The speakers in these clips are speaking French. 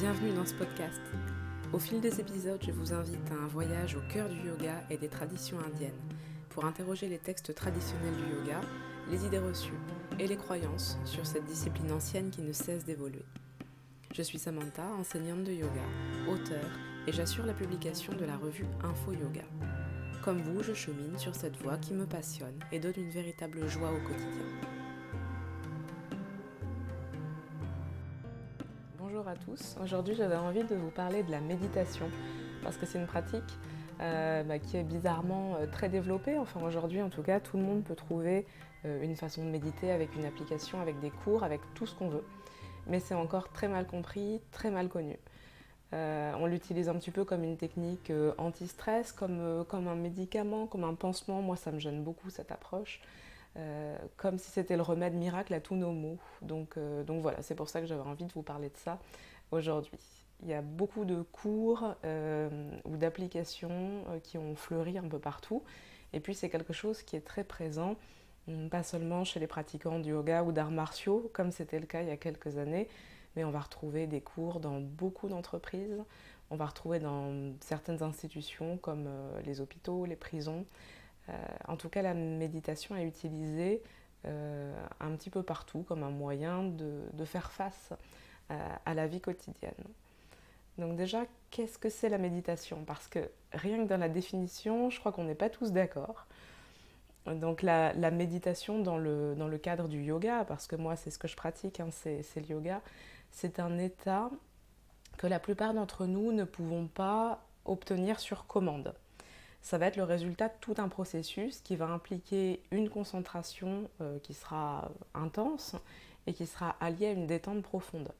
Bienvenue dans ce podcast. Au fil des épisodes, je vous invite à un voyage au cœur du yoga et des traditions indiennes pour interroger les textes traditionnels du yoga, les idées reçues et les croyances sur cette discipline ancienne qui ne cesse d'évoluer. Je suis Samantha, enseignante de yoga, auteure et j'assure la publication de la revue Info Yoga. Comme vous, je chemine sur cette voie qui me passionne et donne une véritable joie au quotidien. Aujourd'hui j'avais envie de vous parler de la méditation parce que c'est une pratique euh, bah, qui est bizarrement euh, très développée. Enfin aujourd'hui en tout cas, tout le monde peut trouver euh, une façon de méditer avec une application, avec des cours, avec tout ce qu'on veut. Mais c'est encore très mal compris, très mal connu. On l'utilise un petit peu comme une technique anti-stress, euh, comme, un médicament, comme un pansement. Moi, ça me gêne beaucoup cette approche. comme si c'était le remède miracle à tous nos maux. Donc, donc voilà, c'est pour ça que j'avais envie de vous parler de ça aujourd'hui. Il y a beaucoup de cours ou d'applications qui ont fleuri un peu partout. Et puis c'est quelque chose qui est très présent, hum, pas seulement chez les pratiquants du yoga ou d'arts martiaux, comme c'était le cas il y a quelques années, mais on va retrouver des cours dans beaucoup d'entreprises, on va retrouver dans certaines institutions comme euh, les hôpitaux, les prisons. Euh, en tout cas, la méditation est utilisée euh, un petit peu partout comme un moyen de, faire face à la vie quotidienne. Donc déjà, qu'est-ce que c'est la méditation? Parce que rien que dans la définition, je crois qu'on n'est pas tous d'accord. Donc la, méditation dans le, dans le, cadre du yoga, parce que moi c'est ce que je pratique, hein, c'est le yoga, c'est un état que la plupart d'entre nous ne pouvons pas obtenir sur commande. Ça va être le résultat de tout un processus qui va impliquer une concentration euh, qui sera intense et qui sera alliée à une détente profonde.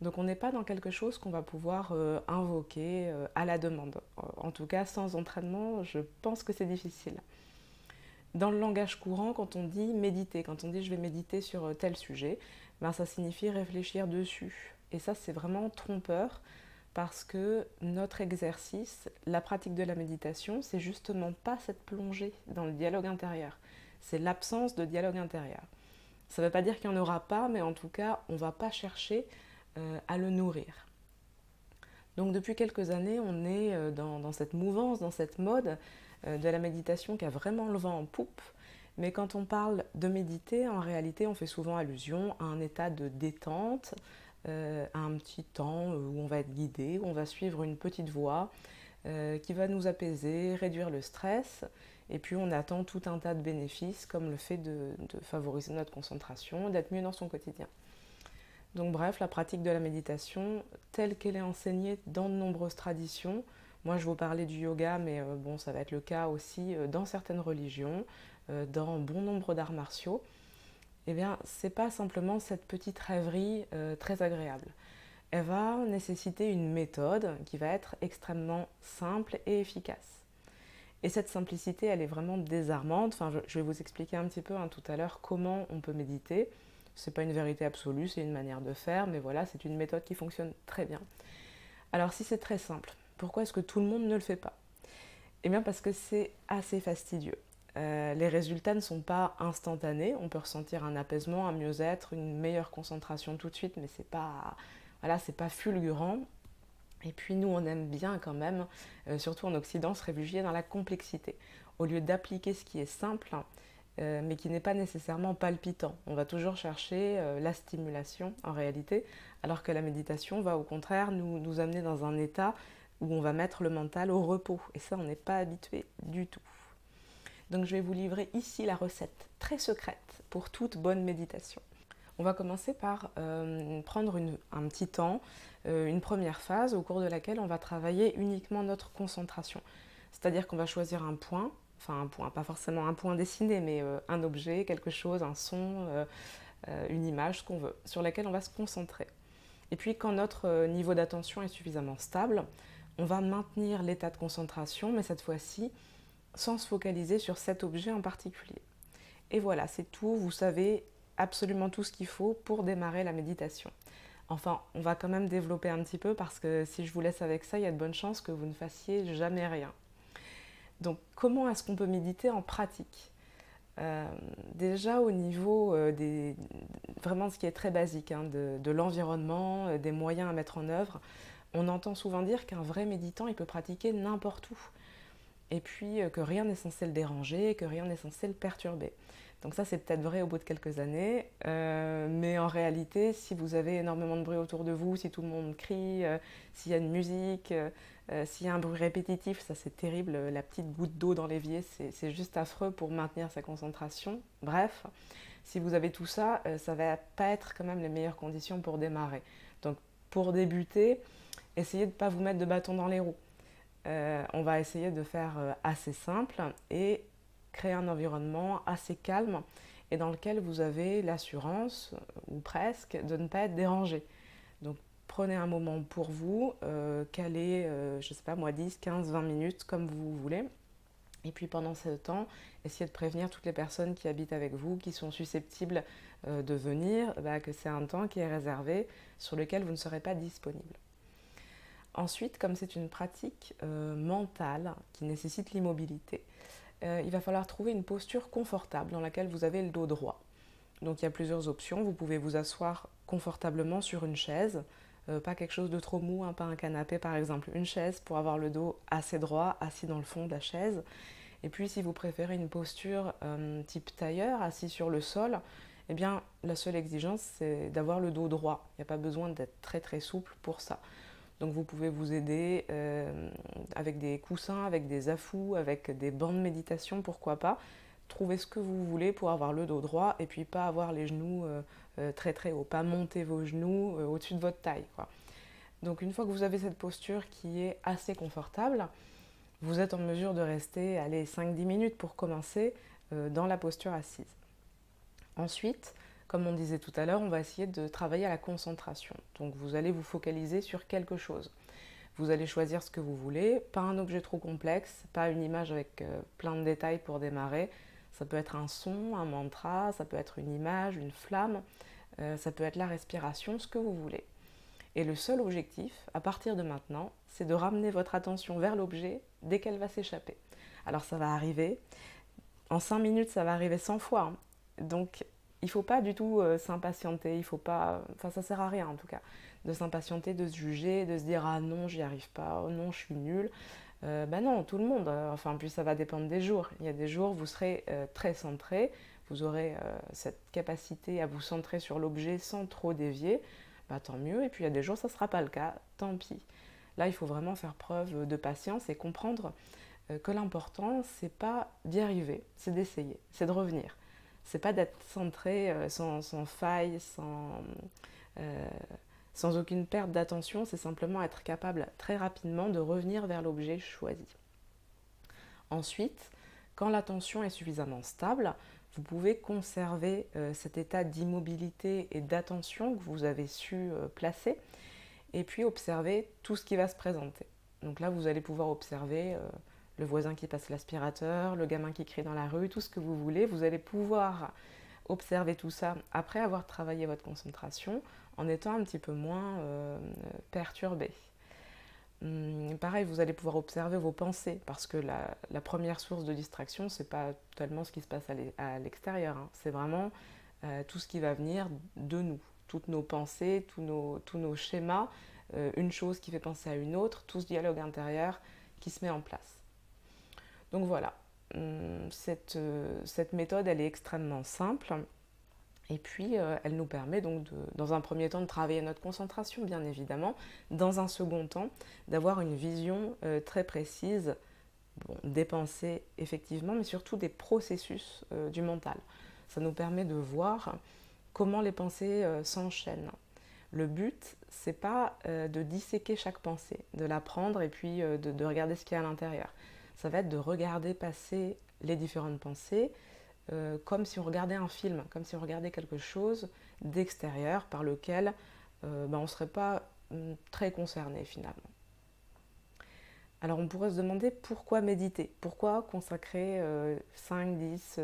Donc on n'est pas dans quelque chose qu'on va pouvoir euh, invoquer euh, à la demande. En tout cas, sans entraînement, je pense que c'est difficile. Dans le langage courant, quand on dit méditer, quand on dit je vais méditer sur tel sujet, ben, ça signifie réfléchir dessus. Et ça, c'est vraiment trompeur parce que notre exercice, la pratique de la méditation, c'est justement pas cette plongée dans le dialogue intérieur. C'est l'absence de dialogue intérieur. Ça ne veut pas dire qu'il n'y en aura pas, mais en tout cas, on ne va pas chercher euh, à le nourrir. Donc depuis quelques années, on est euh, dans, cette mouvance, dans cette mode euh, de la méditation qui a vraiment le vent en poupe mais quand on parle de méditer, en réalité, on fait souvent allusion à un état de détente, à un petit temps où on va être guidé, où on va suivre une petite voie qui va nous apaiser, réduire le stress. Et puis on attend tout un tas de bénéfices comme le fait de, favoriser notre concentration, d'être mieux dans son quotidien. Donc bref, la pratique de la méditation, telle qu'elle est enseignée dans de nombreuses traditions, moi je vous parlais du yoga, mais euh, bon, ça va être le cas aussi dans certaines religions, euh, dans bon nombre d'arts martiaux, eh bien, c'est pas simplement cette petite rêverie euh, très agréable. Elle va nécessiter une méthode qui va être extrêmement simple et efficace. Et cette simplicité, elle est vraiment désarmante. Enfin, je, vais vous expliquer un petit peu hein, tout à l'heure comment on peut méditer. Ce n'est pas une vérité absolue, c'est une manière de faire, mais voilà, c'est une méthode qui fonctionne très bien. Alors, si c'est très simple, pourquoi est-ce que tout le monde ne le fait pas? Eh bien, parce que c'est assez fastidieux. Euh, les résultats ne sont pas instantanés. On peut ressentir un apaisement, un mieux-être, une meilleure concentration tout de suite, mais c'est pas, voilà, c'est pas fulgurant. Et puis nous, on aime bien quand même, euh, surtout en Occident, se réfugier dans la complexité. Au lieu d'appliquer ce qui est simple, euh, mais qui n'est pas nécessairement palpitant. On va toujours chercher la stimulation en réalité, alors que la méditation va au contraire nous, nous amener dans un état où on va mettre le mental au repos. Et ça, on n'est pas habitué du tout. Donc je vais vous livrer ici la recette très secrète pour toute bonne méditation. On va commencer par euh, prendre un petit temps, euh, une première phase au cours de laquelle on va travailler uniquement notre concentration. C'est-à-dire qu'on va choisir un point, enfin un point, pas forcément un point dessiné, mais euh, un objet, quelque chose, un son, une image, ce qu'on veut, sur laquelle on va se concentrer. Et puis quand notre niveau d'attention est suffisamment stable, on va maintenir l'état de concentration, mais cette fois-ci sans se focaliser sur cet objet en particulier. Et voilà, c'est tout, vous savez absolument tout ce qu'il faut pour démarrer la méditation. Enfin, on va quand même développer un petit peu parce que si je vous laisse avec ça, il y a de bonnes chances que vous ne fassiez jamais rien. Donc, comment est-ce qu'on peut méditer en pratique déjà au niveau des vraiment ce qui est très basique hein, de, l'environnement, des moyens à mettre en œuvre, on entend souvent dire qu'un vrai méditant il peut pratiquer n'importe où et puis que rien n'est censé le déranger, que rien n'est censé le perturber. Donc ça, c'est peut-être vrai au bout de quelques années, euh, mais en réalité, si vous avez énormément de bruit autour de vous, si tout le monde crie, euh, s'il y a une musique, euh, s'il y a un bruit répétitif, ça c'est terrible, la petite goutte d'eau dans l'évier, c'est juste affreux pour maintenir sa concentration. Bref, si vous avez tout ça, ça va pas être quand même les meilleures conditions pour démarrer. Donc pour débuter, essayez de ne pas vous mettre de bâton dans les roues. on va essayer de faire assez simple et créer un environnement assez calme et dans lequel vous avez l'assurance, ou presque, de ne pas être dérangé. Donc prenez un moment pour vous, euh, calez, euh, je ne sais pas moi, 10, 15, 20 minutes comme vous voulez. Et puis pendant ce temps, essayez de prévenir toutes les personnes qui habitent avec vous, qui sont susceptibles euh, de venir, bah, que c'est un temps qui est réservé, sur lequel vous ne serez pas disponible. Ensuite, comme c'est une pratique mentale qui nécessite l'immobilité, euh, il va falloir trouver une posture confortable dans laquelle vous avez le dos droit. Donc il y a plusieurs options. Vous pouvez vous asseoir confortablement sur une chaise, euh, pas quelque chose de trop mou, hein, pas un canapé par exemple, une chaise pour avoir le dos assez droit, assis dans le fond de la chaise. Et puis si vous préférez une posture euh, type tailleur, assis sur le sol, eh bien la seule exigence c'est d'avoir le dos droit. Il n'y a pas besoin d'être très très souple pour ça. Donc vous pouvez vous aider euh, avec des coussins, avec des affous, avec des bancs de méditation, pourquoi pas. Trouvez ce que vous voulez pour avoir le dos droit et puis pas avoir les genoux euh, euh, très très hauts, pas monter vos genoux au-dessus de votre taille. Donc une fois que vous avez cette posture qui est assez confortable, vous êtes en mesure de rester 5-10 minutes pour commencer dans la posture assise. Ensuite, comme on disait tout à l'heure, on va essayer de travailler à la concentration. Donc vous allez vous focaliser sur quelque chose. Vous allez choisir ce que vous voulez, pas un objet trop complexe, pas une image avec euh, plein de détails pour démarrer. Ça peut être un son, un mantra, ça peut être une image, une flamme, euh, ça peut être la respiration, ce que vous voulez. Et le seul objectif, à partir de maintenant, c'est de ramener votre attention vers l'objet dès qu'elle va s'échapper. Alors ça va arriver, en 5 minutes ça va arriver 100 fois. Hein. Donc il faut pas du tout euh, s'impatienter, il faut pas, enfin ça sert à rien en tout cas, de s'impatienter, de se juger, de se dire ah non j'y arrive pas, oh non je suis nulle. Ben non, tout le monde, euh, enfin puis ça va dépendre des jours. Il y a des jours vous serez très centré, vous aurez cette capacité à vous centrer sur l'objet sans trop dévier, bah, tant mieux. Et puis il y a des jours ça sera pas le cas, tant pis. Là il faut vraiment faire preuve de patience et comprendre que l'important c'est pas d'y arriver, c'est d'essayer, c'est de revenir c'est pas d'être centré euh, sans, faille, euh, sans, aucune perte d'attention, c'est simplement être capable très rapidement de revenir vers l'objet choisi. Ensuite, quand l'attention est suffisamment stable, vous pouvez conserver euh, cet état d'immobilité et d'attention que vous avez su placer et puis observer tout ce qui va se présenter. Donc là, vous allez pouvoir observer le voisin qui passe l'aspirateur, le gamin qui crie dans la rue, tout ce que vous voulez. Vous allez pouvoir observer tout ça après avoir travaillé votre concentration en étant un petit peu moins euh, perturbé. Hum, pareil, vous allez pouvoir observer vos pensées parce que la, première source de distraction, c'est pas tellement ce qui se passe à l'extérieur, hein. c'est vraiment euh, tout ce qui va venir de nous, toutes nos pensées, tous nos, schémas, euh, une chose qui fait penser à une autre, tout ce dialogue intérieur qui se met en place. Donc voilà, hum, euh, cette, méthode, elle est extrêmement simple. Et puis, euh, elle nous permet donc, dans un premier temps, de travailler notre concentration, bien évidemment. Dans un second temps, d'avoir une vision euh, très précise des pensées, effectivement, mais surtout des processus du mental. Ça nous permet de voir comment les pensées s'enchaînent. Le but, c'est pas de disséquer chaque pensée, de la prendre et puis de regarder ce qu'il y a à l'intérieur ça va être de regarder passer les différentes pensées euh, comme si on regardait un film, comme si on regardait quelque chose d'extérieur par lequel euh, ben, on ne serait pas mm, très concerné finalement. Alors on pourrait se demander pourquoi méditer, pourquoi consacrer 5, 10,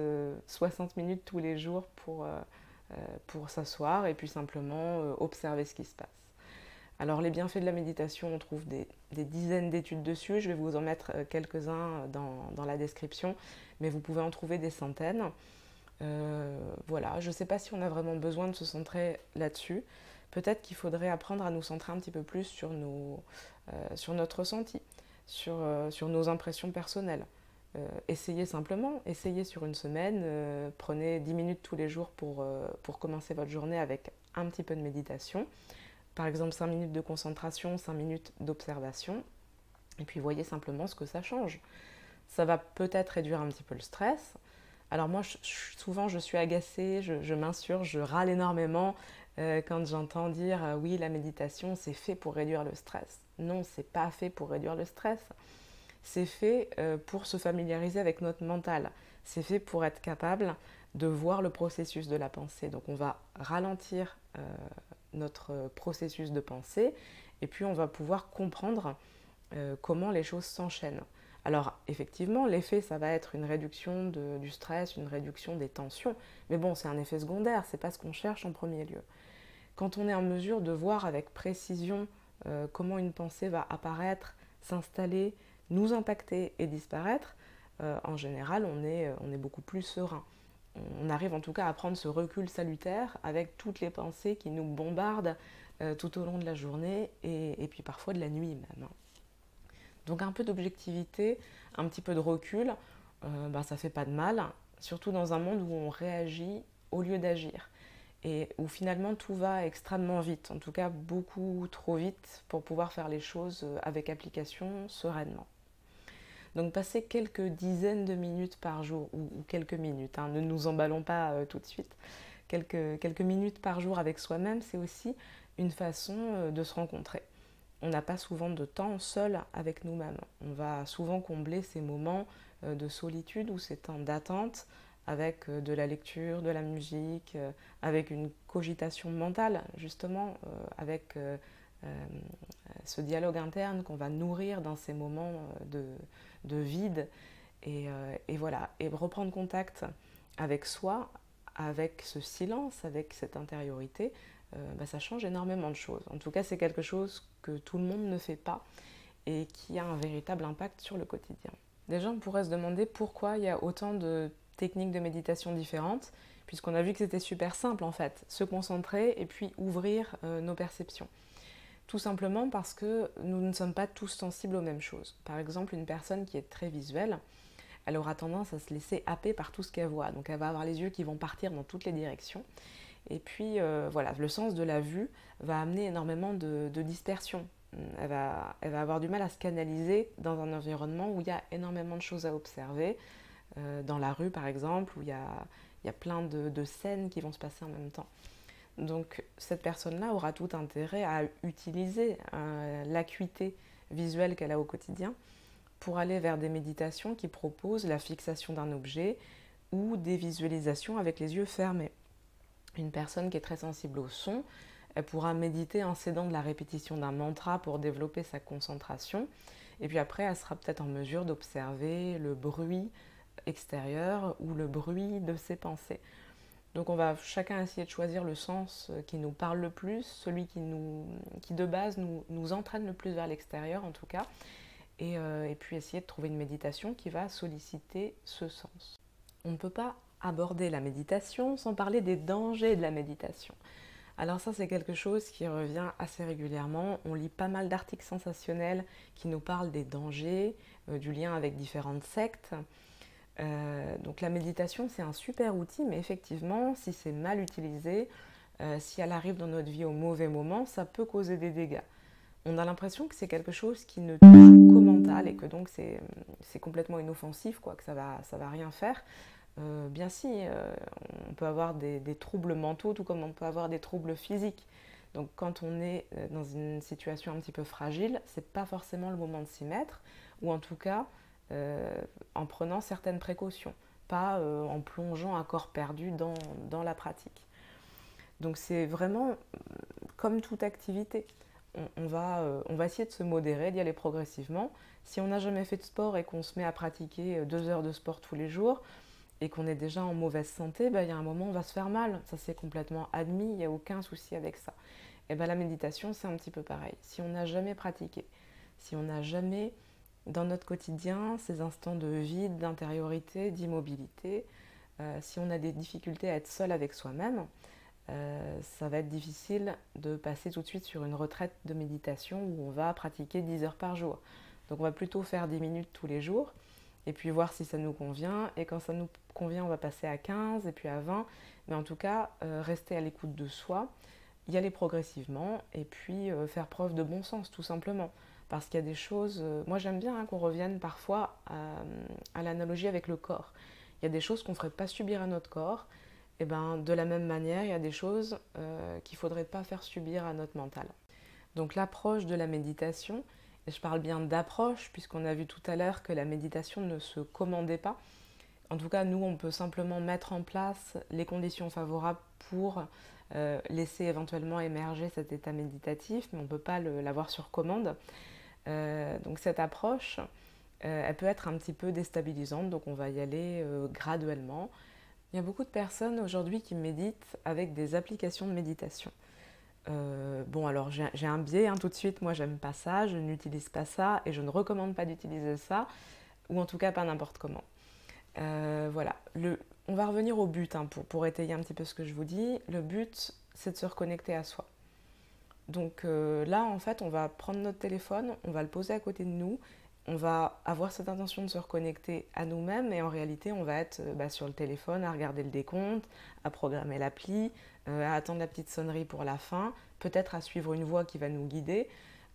60 minutes tous les jours pour, euh, pour s'asseoir et puis simplement observer ce qui se passe? Alors les bienfaits de la méditation, on trouve des, dizaines d'études dessus, je vais vous en mettre euh, quelques-uns dans, la description, mais vous pouvez en trouver des centaines. voilà, je ne sais pas si on a vraiment besoin de se centrer là-dessus. Peut-être qu'il faudrait apprendre à nous centrer un petit peu plus sur, notre ressenti, sur, nos impressions personnelles. Euh, essayez simplement, essayez sur une semaine, euh, prenez 10 minutes tous les jours pour, euh, pour commencer votre journée avec un petit peu de méditation. Par exemple 5 minutes de concentration, 5 minutes d'observation. Et puis voyez simplement ce que ça change. Ça va peut-être réduire un petit peu le stress. Alors moi, souvent, je suis agacée, je, m'insurge, je râle énormément quand j'entends dire oui, la méditation, c'est fait pour réduire le stress. Non, c'est pas fait pour réduire le stress c'est fait euh, pour se familiariser avec notre mental. C'est fait pour être capable de voir le processus de la pensée. Donc on va ralentir euh, notre processus de pensée et puis on va pouvoir comprendre euh, comment les choses s'enchaînent. Alors effectivement, l'effet, ça va être une réduction du stress, une réduction des tensions, mais bon, c'est un effet secondaire, c'est pas ce qu'on cherche en premier lieu. Quand on est en mesure de voir avec précision comment une pensée va apparaître, s'installer, nous impacter et disparaître, euh, en général, euh, on est beaucoup plus serein. On arrive en tout cas à prendre ce recul salutaire avec toutes les pensées qui nous bombardent euh, tout au long de la journée et, puis parfois de la nuit même. Donc un peu d'objectivité, un petit peu de recul, ben, ça fait pas de mal, surtout dans un monde où on réagit au lieu d'agir et où finalement tout va extrêmement vite, en tout cas beaucoup trop vite pour pouvoir faire les choses avec application sereinement. Donc passer quelques dizaines de minutes par jour, ou, quelques minutes, hein, ne nous emballons pas euh, tout de suite, quelques, minutes par jour avec soi-même, c'est aussi une façon euh, de se rencontrer. On n'a pas souvent de temps seul avec nous-mêmes. On va souvent combler ces moments euh, de solitude ou ces temps d'attente avec de la lecture, de la musique, avec une cogitation mentale, justement, avec ce dialogue interne qu'on va nourrir dans ces moments de, de vide. Euh, et, voilà, et reprendre contact avec soi, avec ce silence, avec cette intériorité, euh, bah, ça change énormément de choses. En tout cas, c'est quelque chose que tout le monde ne fait pas et qui a un véritable impact sur le quotidien. Déjà, on pourrait se demander pourquoi il y a autant de techniques de méditation différentes, puisqu'on a vu que c'était super simple en fait, se concentrer et puis ouvrir euh, nos perceptions. Tout simplement parce que nous ne sommes pas tous sensibles aux mêmes choses. Par exemple, une personne qui est très visuelle, elle aura tendance à se laisser happer par tout ce qu'elle voit. Donc elle va avoir les yeux qui vont partir dans toutes les directions. Et puis euh, voilà, le sens de la vue va amener énormément de, dispersion. Elle va, avoir du mal à se canaliser dans un environnement où il y a énormément de choses à observer. Euh, dans la rue par exemple, où il y a, plein de scènes qui vont se passer en même temps. Donc cette personne-là aura tout intérêt à utiliser euh, l'acuité visuelle qu'elle a au quotidien pour aller vers des méditations qui proposent la fixation d'un objet ou des visualisations avec les yeux fermés. Une personne qui est très sensible au son, elle pourra méditer en s'aidant de la répétition d'un mantra pour développer sa concentration. Et puis après, elle sera peut-être en mesure d'observer le bruit extérieur ou le bruit de ses pensées. Donc on va chacun essayer de choisir le sens euh, qui nous parle le plus, celui qui, nous, qui de base nous, entraîne le plus vers l'extérieur en tout cas, et, euh, et, puis essayer de trouver une méditation qui va solliciter ce sens. On ne peut pas aborder la méditation sans parler des dangers de la méditation. Alors ça c'est quelque chose qui revient assez régulièrement. On lit pas mal d'articles sensationnels qui nous parlent des dangers, euh, du lien avec différentes sectes. Euh, donc la méditation, c'est un super outil, mais effectivement, si c'est mal utilisé, euh, si elle arrive dans notre vie au mauvais moment, ça peut causer des dégâts. On a l'impression que c'est quelque chose qui ne touche qu'au mental et que donc c'est complètement inoffensif, quoi, que ça va, ça va rien faire. Euh, bien si, on peut avoir des, des, troubles mentaux, tout comme on peut avoir des troubles physiques. Donc quand on est dans une situation un petit peu fragile, c'est pas forcément le moment de s'y mettre, ou en tout cas, euh, en prenant certaines précautions, pas euh, en plongeant à corps perdu dans, la pratique. Donc c'est vraiment euh, comme toute activité. On, va, essayer de se modérer, d'y aller progressivement. Si on n'a jamais fait de sport et qu'on se met à pratiquer deux heures de sport tous les jours, et qu'on est déjà en mauvaise santé, ben, il y a un moment on va se faire mal. Ça, c'est complètement admis, il n'y a aucun souci avec ça. Et ben, la méditation, c'est un petit peu pareil. Si on n'a jamais pratiqué, si on n'a jamais dans notre quotidien, ces instants de vide, d'intériorité, d'immobilité, si on a des difficultés à être seul avec soi-même, ça va être difficile de passer tout de suite sur une retraite de méditation où on va pratiquer 10 heures par jour. Donc on va plutôt faire 10 minutes tous les jours et puis voir si ça nous convient. Et quand ça nous convient, on va passer à 15 et puis à 20. Mais en tout cas, rester à l'écoute de soi y aller progressivement et puis euh, faire preuve de bon sens tout simplement. Parce qu'il y a des choses, euh, moi j'aime bien hein, qu'on revienne parfois à, l'analogie avec le corps. Il y a des choses qu'on ne ferait pas subir à notre corps, et ben de la même manière, il y a des choses euh, qu'il ne faudrait pas faire subir à notre mental. Donc l'approche de la méditation, et je parle bien d'approche, puisqu'on a vu tout à l'heure que la méditation ne se commandait pas. En tout cas, nous, on peut simplement mettre en place les conditions favorables pour euh, laisser éventuellement émerger cet état méditatif, mais on ne peut pas l'avoir sur commande. Euh, donc cette approche, euh, elle peut être un petit peu déstabilisante, donc on va y aller graduellement. Il y a beaucoup de personnes aujourd'hui qui méditent avec des applications de méditation. bon, alors j'ai un biais hein, tout de suite, moi j'aime pas ça, je n'utilise pas ça et je ne recommande pas d'utiliser ça, ou en tout cas pas n'importe comment. voilà, on va revenir au but hein, pour, étayer un petit peu ce que je vous dis. Le but, c'est de se reconnecter à soi. Donc euh, là, en fait, on va prendre notre téléphone, on va le poser à côté de nous, on va avoir cette intention de se reconnecter à nous-mêmes et en réalité, on va être euh, bah, sur le téléphone à regarder le décompte, à programmer l'appli, euh, à attendre la petite sonnerie pour la fin, peut-être à suivre une voix qui va nous guider.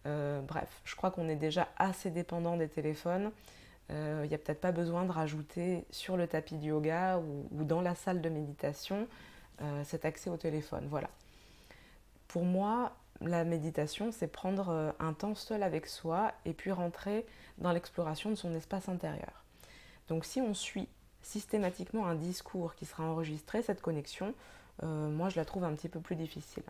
bref, je crois qu'on est déjà assez dépendant des téléphones il n'y a peut-être pas besoin de rajouter sur le tapis de yoga ou, dans la salle de méditation cet accès au téléphone. Voilà. Pour moi, la méditation, c'est prendre euh, un temps seul avec soi et puis rentrer dans l'exploration de son espace intérieur. Donc si on suit systématiquement un discours qui sera enregistré, cette connexion, moi je la trouve un petit peu plus difficile.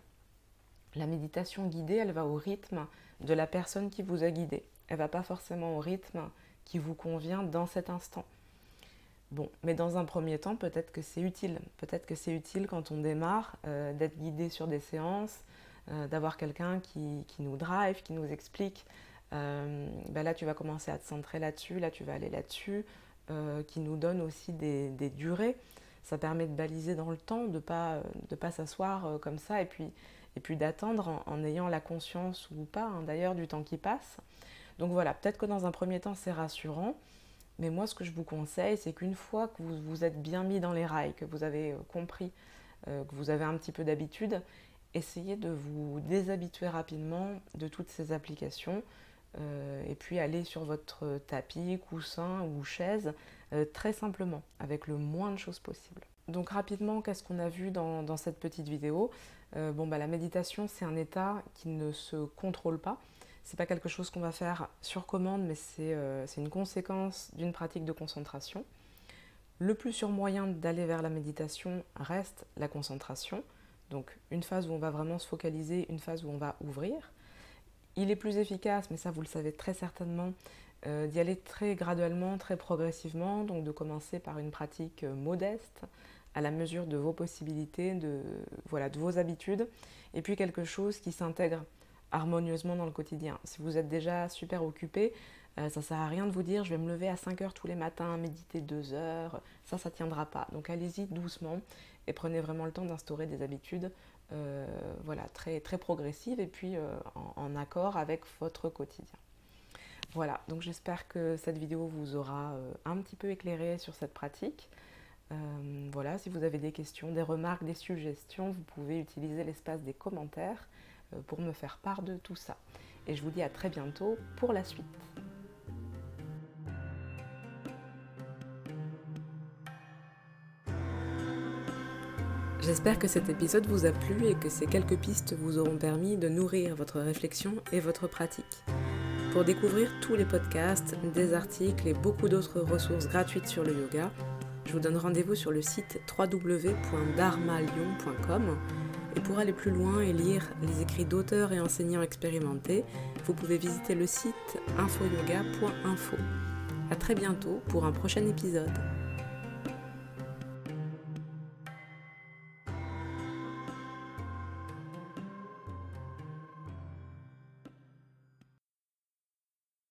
La méditation guidée, elle va au rythme de la personne qui vous a guidé. Elle va pas forcément au rythme qui vous convient dans cet instant. Bon, mais dans un premier temps, peut-être que c'est utile. Peut-être que c'est utile quand on démarre euh, d'être guidé sur des séances, euh, d'avoir quelqu'un qui, nous drive, qui nous explique. Euh, ben là, tu vas commencer à te centrer là-dessus, là, tu vas aller là-dessus, qui nous donne aussi des, durées. Ça permet de baliser dans le temps, de ne pas, de pas s'asseoir comme ça et puis, et puis d'attendre en, ayant la conscience ou pas, hein, d'ailleurs, du temps qui passe. Donc voilà, peut-être que dans un premier temps c'est rassurant, mais moi ce que je vous conseille, c'est qu'une fois que vous vous êtes bien mis dans les rails, que vous avez euh, compris, euh, que vous avez un petit peu d'habitude, essayez de vous déshabituer rapidement de toutes ces applications euh, et puis aller sur votre tapis, coussin ou chaise très simplement, avec le moins de choses possible. Donc rapidement, qu'est-ce qu'on a vu dans, cette petite vidéo? Bon, bah, la méditation, c'est un état qui ne se contrôle pas. C'est pas quelque chose qu'on va faire sur commande, mais euh, c'est une conséquence d'une pratique de concentration. Le plus sûr moyen d'aller vers la méditation reste la concentration. Donc une phase où on va vraiment se focaliser, une phase où on va ouvrir. Il est plus efficace, mais ça vous le savez très certainement, euh, d'y aller très graduellement, très progressivement, donc de commencer par une pratique euh, modeste, à la mesure de vos possibilités, de, voilà, de vos habitudes, et puis quelque chose qui s'intègre harmonieusement dans le quotidien. Si vous êtes déjà super occupé, euh, ça ne sert à rien de vous dire je vais me lever à 5 heures tous les matins, méditer 2 heures. Ça, ça tiendra pas. Donc allez-y doucement et prenez vraiment le temps d'instaurer des habitudes euh, voilà, très, très progressives et puis euh, en, accord avec votre quotidien. Voilà, donc j'espère que cette vidéo vous aura un petit peu éclairé sur cette pratique. voilà, si vous avez des questions, des remarques, des suggestions, vous pouvez utiliser l'espace des commentaires. Euh, pour me faire part de tout ça. Et je vous dis à très bientôt pour la suite. J'espère que cet épisode vous a plu et que ces quelques pistes vous auront permis de nourrir votre réflexion et votre pratique. Pour découvrir tous les podcasts, des articles et beaucoup d'autres ressources gratuites sur le yoga, je vous donne rendez-vous sur le site www.dharmalion.com et pour aller plus loin et lire les écrits d'auteurs et enseignants expérimentés, vous pouvez visiter le site infoyoga.info. A très bientôt pour un prochain épisode.